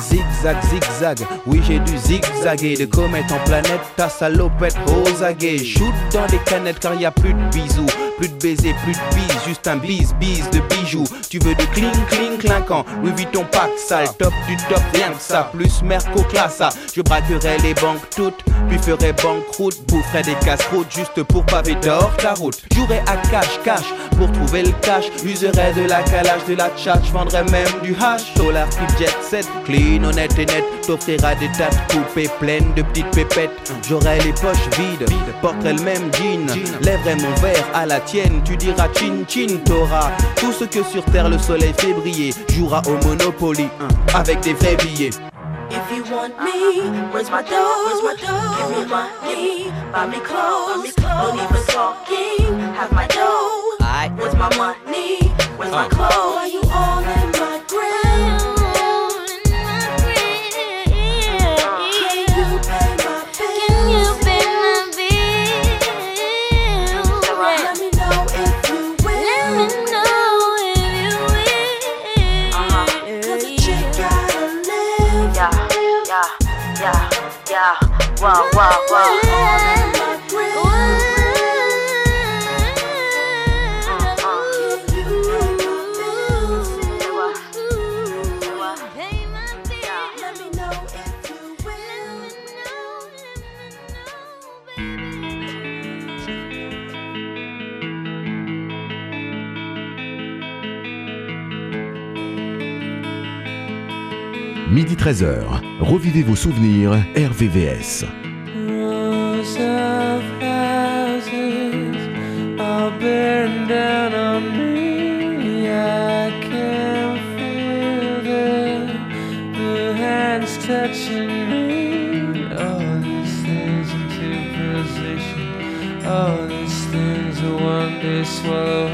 Zigzag, zigzag, oui j'ai dû zigzaguer De comète en planète, ta salopette aguets Shoot dans des canettes car y a plus de bisous Plus de baisers, plus de bises, juste un bise, bise de bijoux. Tu veux du cling, cling, clinquant Louis Vuitton pack sale, top du top, rien que ça. Plus Merco classa, je braquerai les banques toutes Puis ferai banqueroute, boufferai des casse-routes Juste pour paver d'or ta route. Jouerai à cash, cash, pour trouver le cash. Userai de la calage, de la tchatch Vendrai même du hash, dollar flip jet set Clean, honnête et net, t'offrira des tas de coupées pleines de petites pépettes. J'aurai les poches vides, porterai le même jean Lèverai mon verre à la tienne, tu diras chin chin T'auras tout ce que sur terre le soleil fait briller Jouera au Monopoly, hein, avec des vrais billets If you want me, where's my dough? Where's my dough? Give me money, buy me clothes. Don't even talking, have my dough. Where's my money? Where's my clothes? Why you all in Midi 13h, revivez vos souvenirs RVVS. Down on me. I can feel the, the hands touching me. All these things into position. All these things one day swallow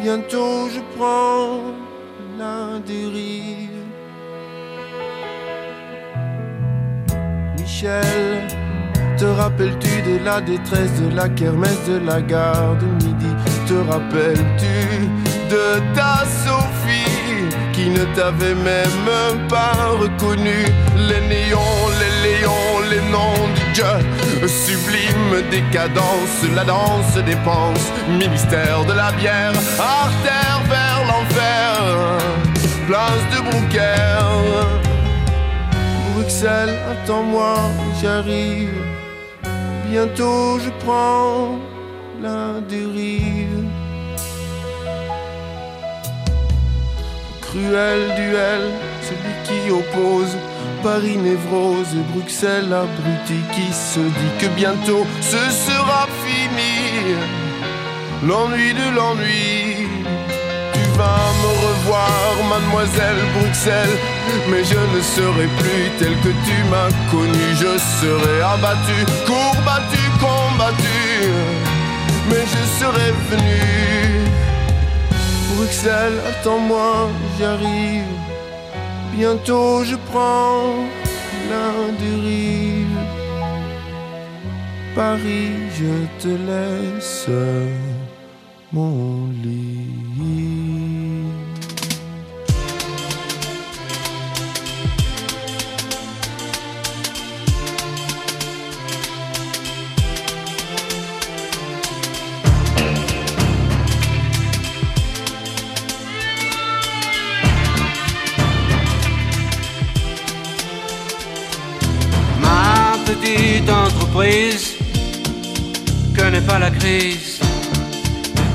Bientôt je prends la dérive. Michel, te rappelles-tu de la détresse de la kermesse de la gare de midi? Te rappelles-tu de ta Sophie qui ne t'avait même pas reconnu Les néons, les léons, les noms du Dieu. Sublime décadence, la danse des penses Ministère de la bière, artère vers l'enfer. Place de Brouquer Bruxelles, attends-moi, j'arrive. Bientôt je prends la dérive. Cruel duel, celui qui oppose Paris névrose Bruxelles abruti qui se dit que bientôt ce sera fini. L'ennui de l'ennui. Tu vas me revoir, mademoiselle Bruxelles, mais je ne serai plus tel que tu m'as connu. Je serai abattu, courbattu, combattu, mais je serai venu. Bruxelles, attends-moi, j'arrive. Bientôt je prends la dérive. Paris, je te laisse mon lit. Ma petite entreprise connaît pas la crise.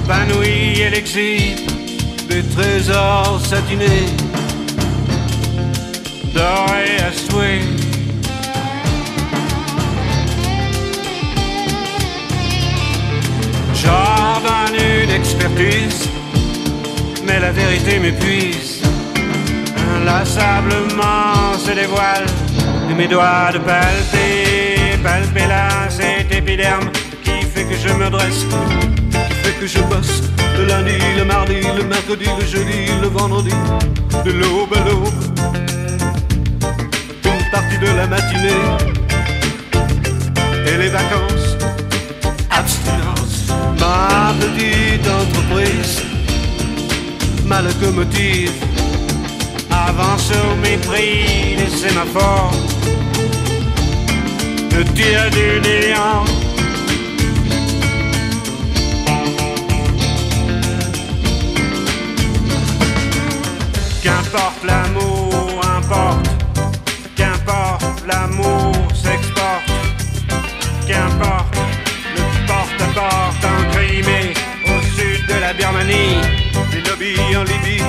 Épanouie, elle exhibe des trésors satinés, dorés à souhait. J'ordonne une expertise, mais la vérité m'épuise. Inlassablement se dévoile et mes doigts de palper, palper là cet épiderme qui fait que je me dresse, qui fait que je bosse le lundi, le mardi, le mercredi, le jeudi, le vendredi, de l'aube à l'aube, une partie de la matinée. et les vacances. Abstinence, ma petite entreprise, ma locomotive avance au mépris des sémaphores. Le tir du néant. Qu'importe l'amour, importe. Qu'importe l'amour s'exporte. Qu'importe le porte-à-porte en Crimée, au sud de la Birmanie, les lobbies en Libye,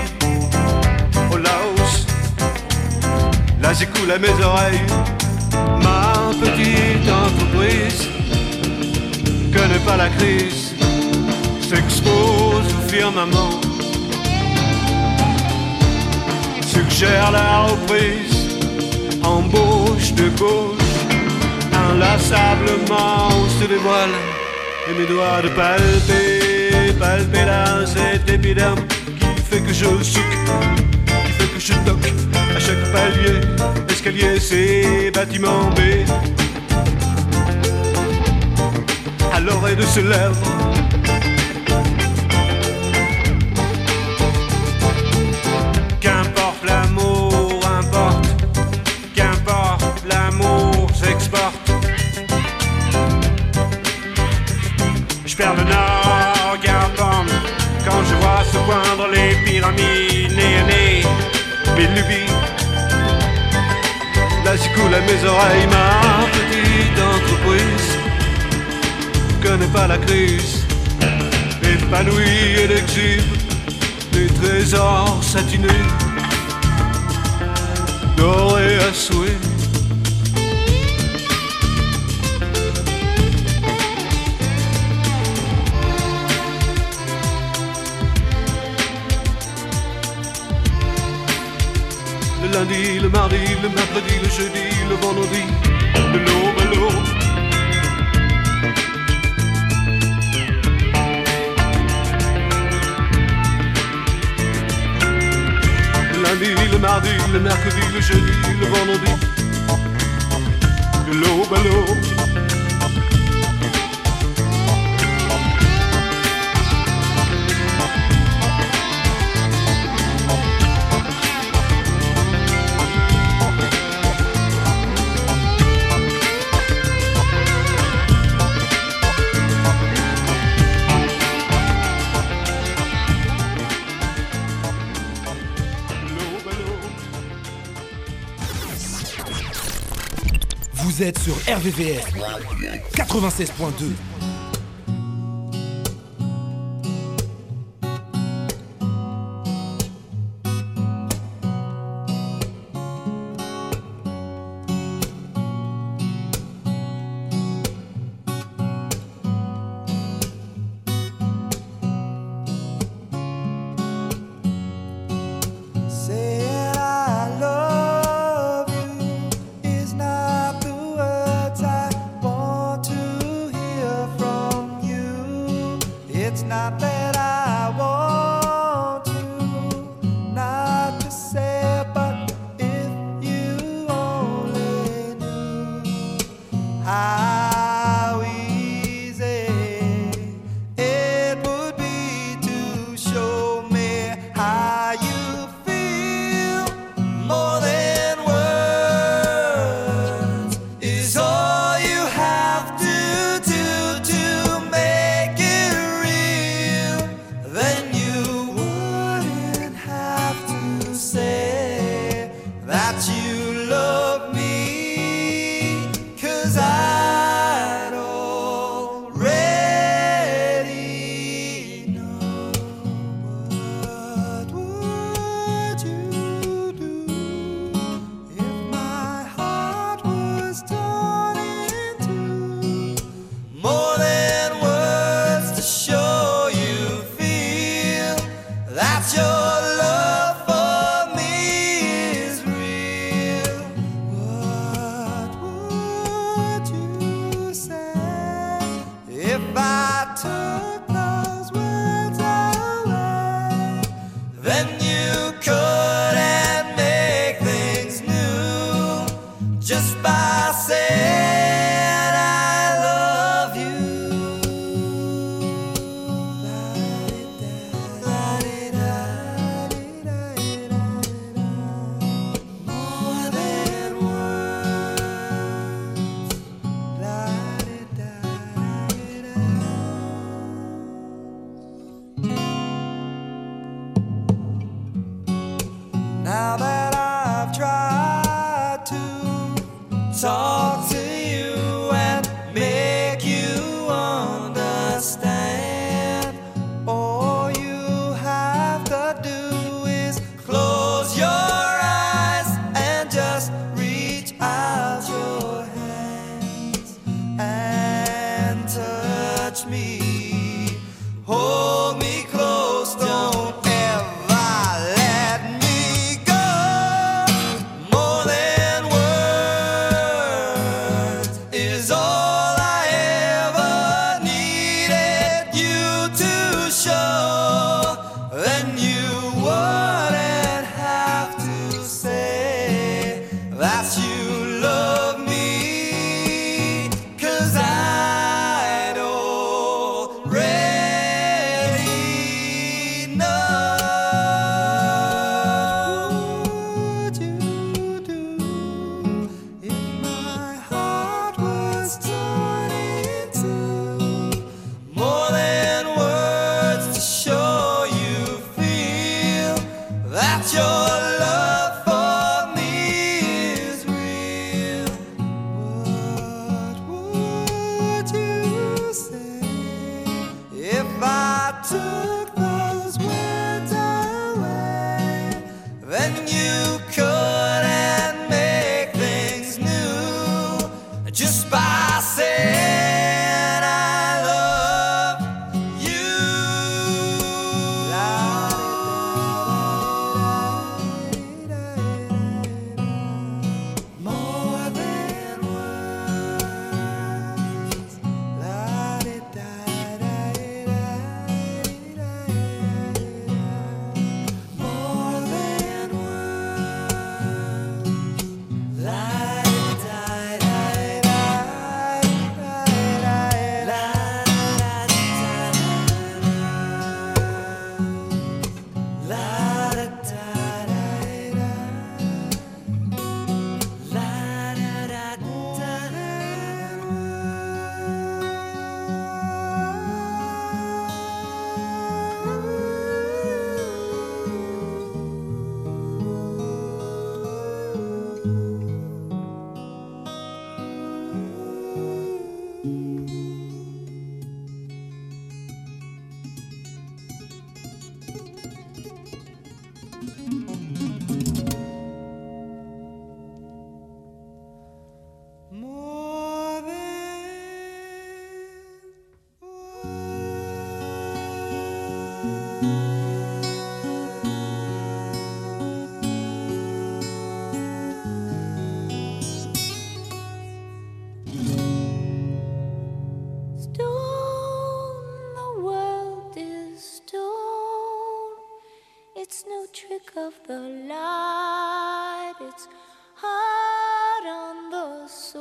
au Laos. Là j'écoule à mes oreilles ma petite entreprise. Connaît pas la crise, s'expose au firmament suggère la reprise, embauche de gauche, inlassablement se dévoile, et mes doigts de palper, palper là cet épiderme qui fait que je souque, qui fait que je toque chaque palier, escalier, c'est bâtiment B. À l'oreille de ses lèvres Qu'importe l'amour, importe. Qu'importe l'amour s'exporte. Je perds le nord, garde quand je vois se poindre les pyramides mes lubies. À mes oreilles ma petite entreprise. Connais pas la crise, épanouie et exhibe des trésors satinés, dorés à souhait. Lundi, le mardi, le mercredi, le jeudi, le vendredi, de l'aube à l'aube. Lundi, le mardi, le mercredi, le jeudi, le vendredi, de l'aube à l'aube. Sur RVVS 96.2.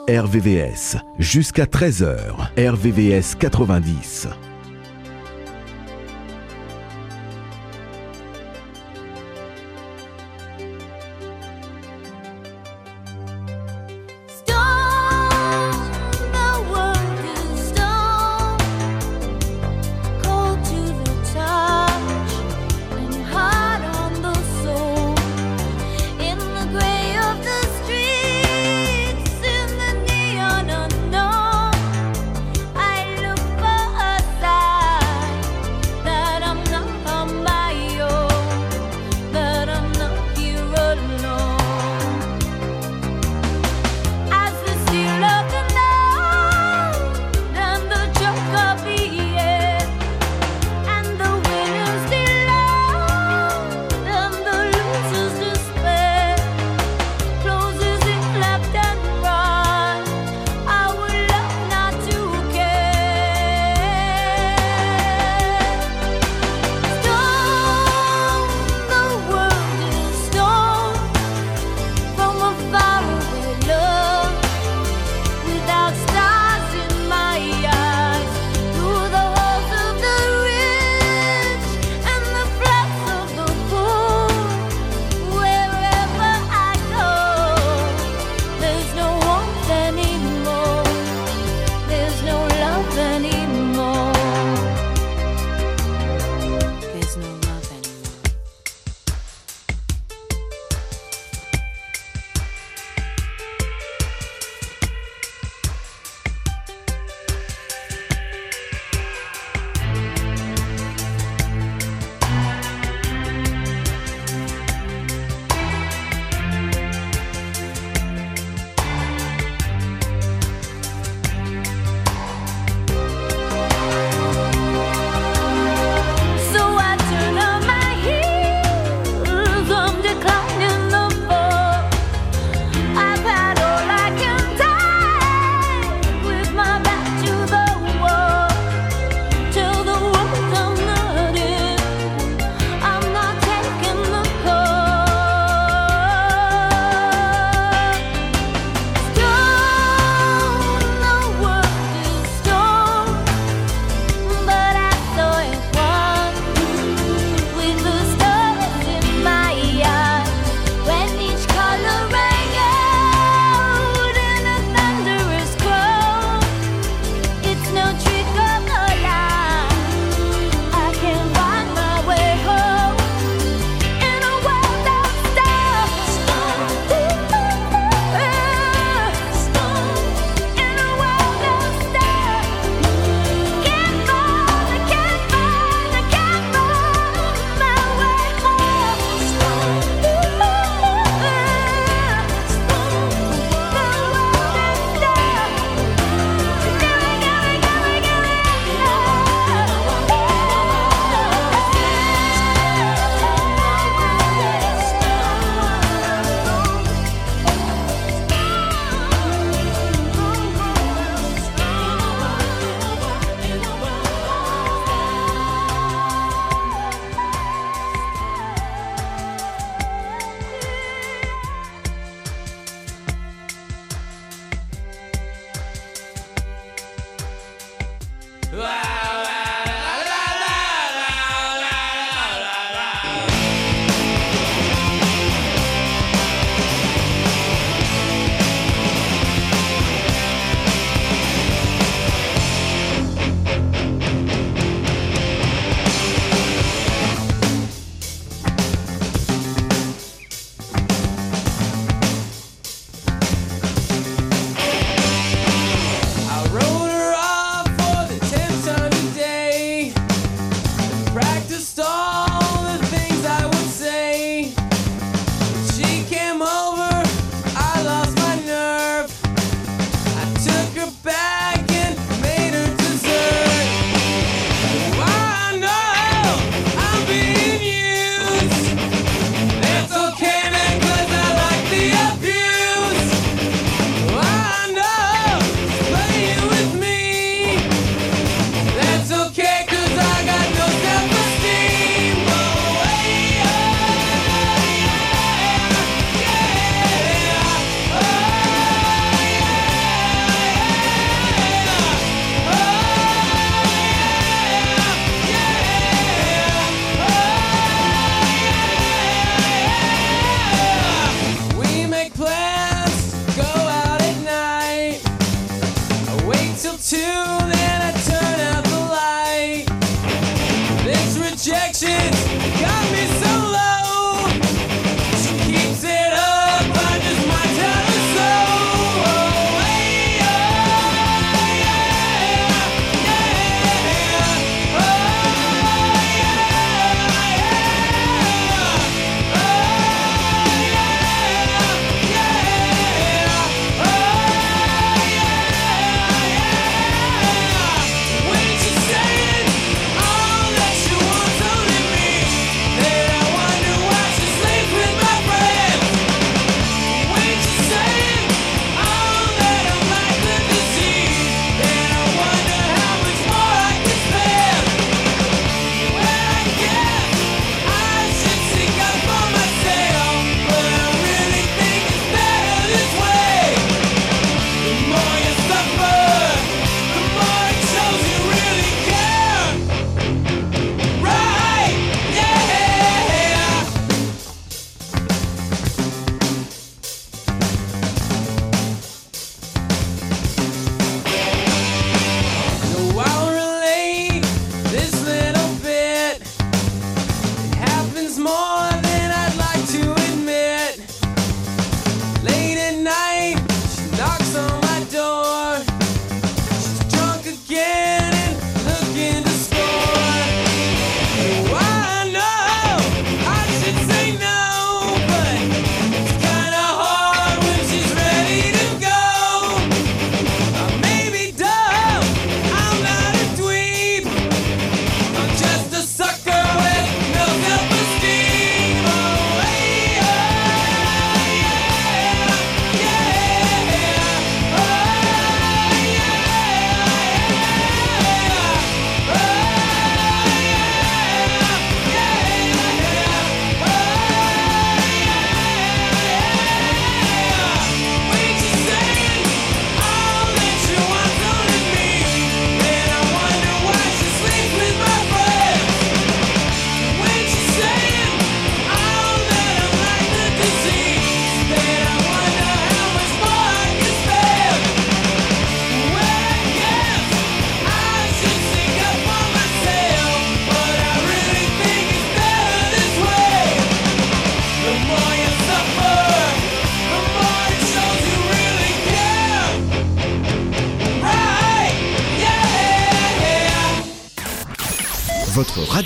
RVVS, jusqu'à 13h, RVVS 90.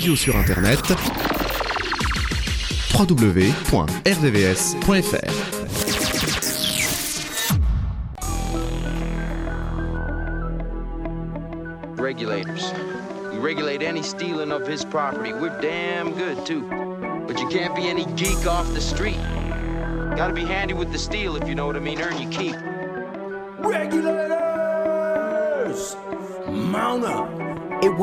Radio sur internet www.rdvs.fr Regulators. We regulate any stealing of his property. We're damn good, too. But you can't be any geek off the street. Gotta be handy with the steel, if you know what I mean. Earn your keep.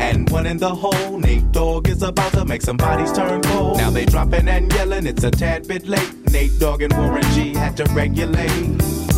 and one in the hole. Nate Dogg is about to make some bodies turn cold. Now they dropping and yelling, it's a tad bit late. Nate Dogg and Warren G had to regulate.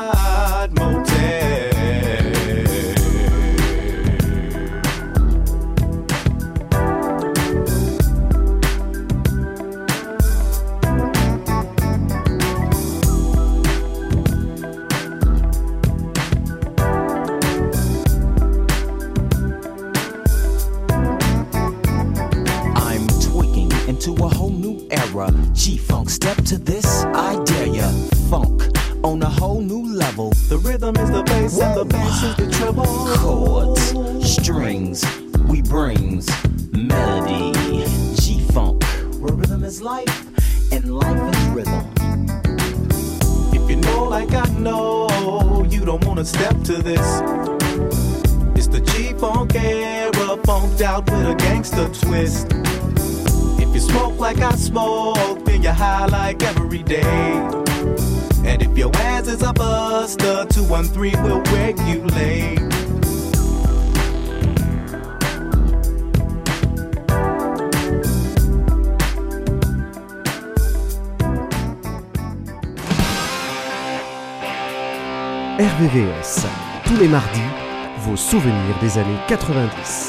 des années 90.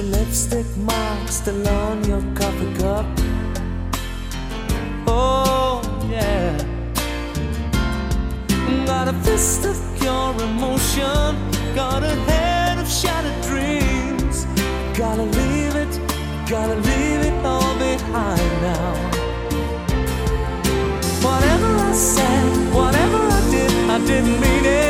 your lipstick marks still on your coffee cup. Oh, yeah. Got a fist of pure emotion. Got a head of shattered dreams. Gotta leave it, gotta leave it all behind now. Whatever I said, whatever I did, I didn't mean it.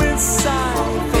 inside.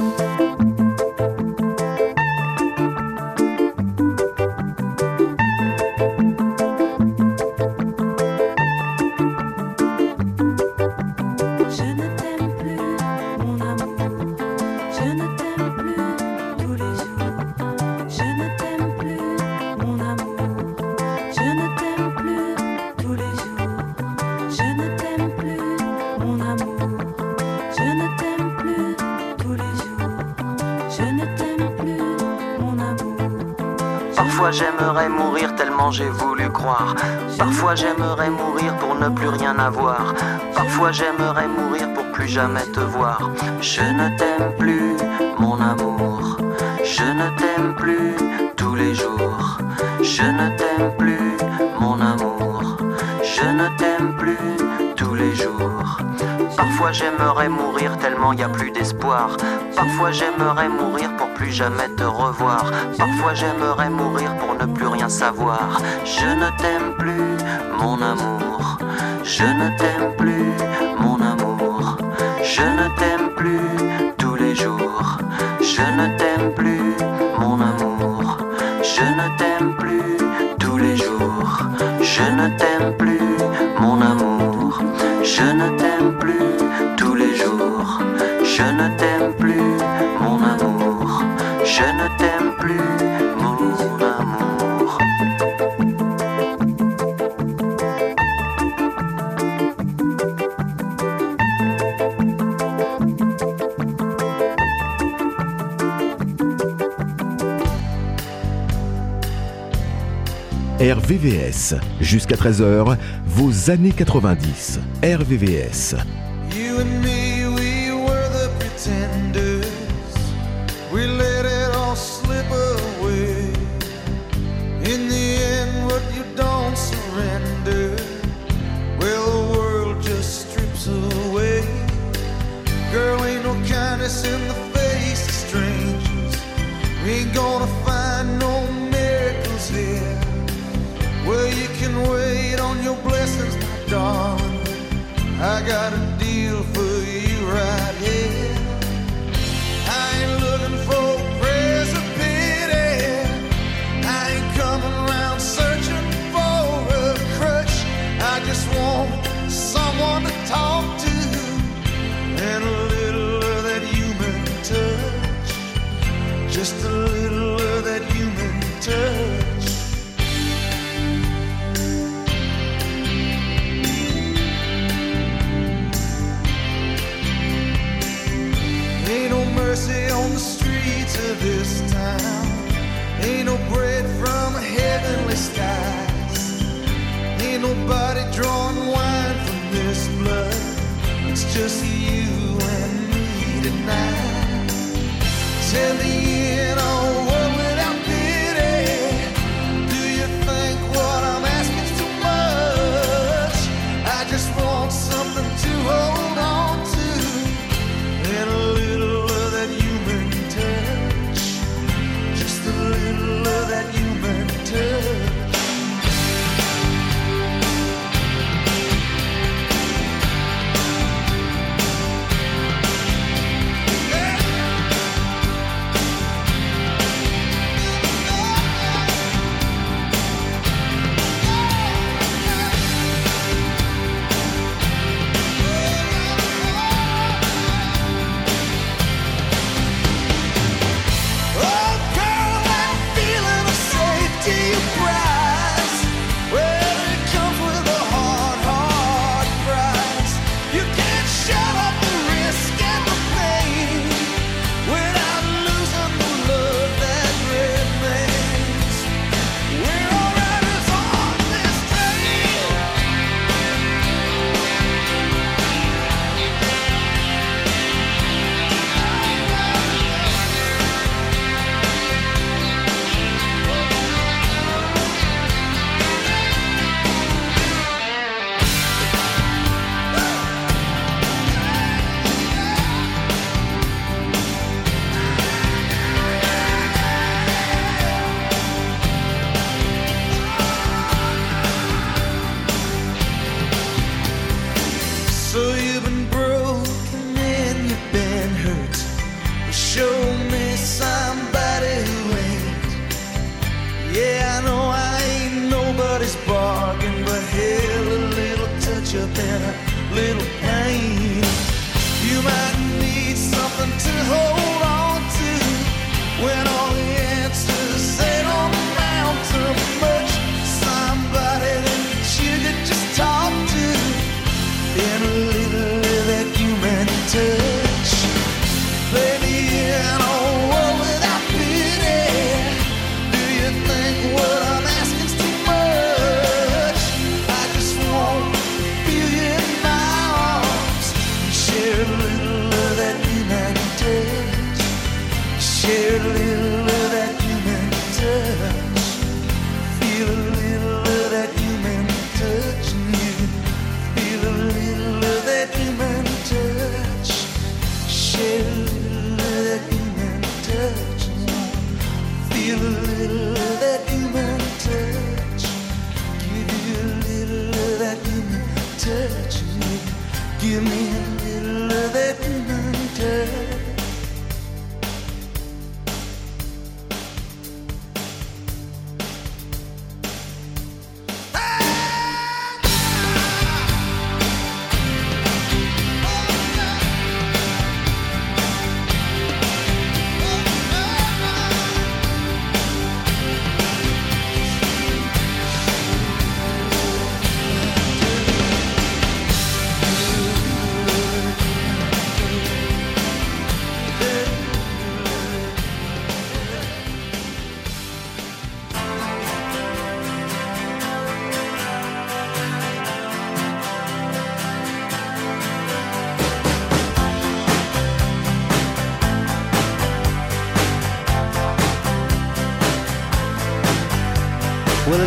J'ai voulu croire. Parfois j'aimerais mourir pour ne plus rien avoir. Parfois j'aimerais mourir pour plus jamais te voir. Je ne t'aime plus, mon amour. Je ne t'aime plus tous les jours. Je ne t'aime plus, mon amour. Je ne t'aime plus tous les jours. Parfois j'aimerais mourir tellement y a plus d'espoir. Parfois j'aimerais mourir pour plus jamais te revoir. Parfois j'aimerais mourir pour plus rien savoir. Je ne t'aime plus, mon amour. Je ne t'aime plus, mon amour. Je ne t'aime plus tous les jours. Je ne t'aime plus, mon amour. Je ne t'aime plus tous les jours. Je ne t'aime plus, mon amour. Je ne t'aime plus tous les jours. Je ne RVVS. Jusqu'à 13h, vos années 90. RVVS. I got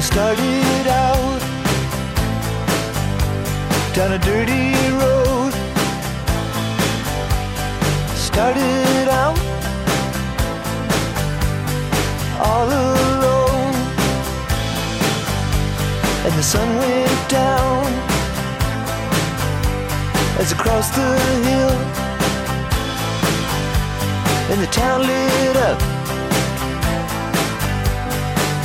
started out down a dirty road. Started out all alone, and the sun went down as I crossed the hill, and the town lit up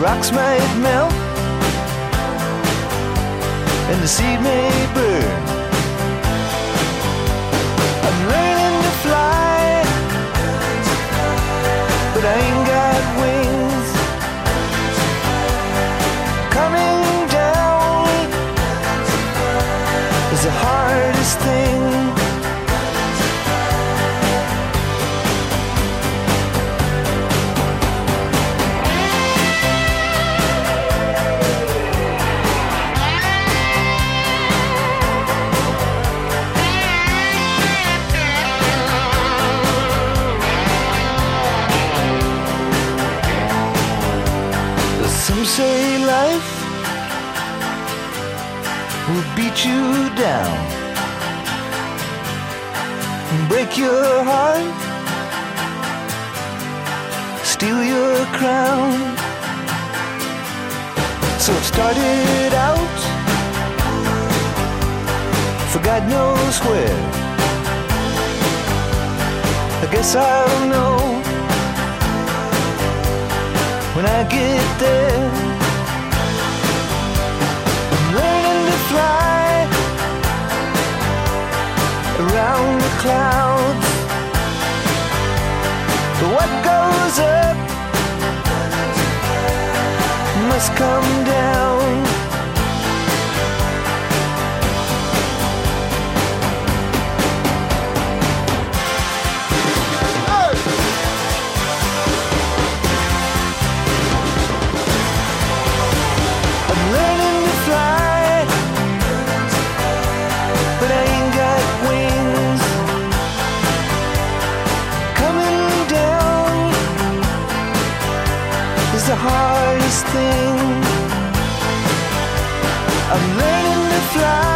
rocks might melt, and the seed may burn. Beat you down, break your heart, steal your crown. So it started out for God knows where. I guess I'll know when I get there. I'm learning to fly around the clouds. But what goes up must come down. Thing. I'm learning to fly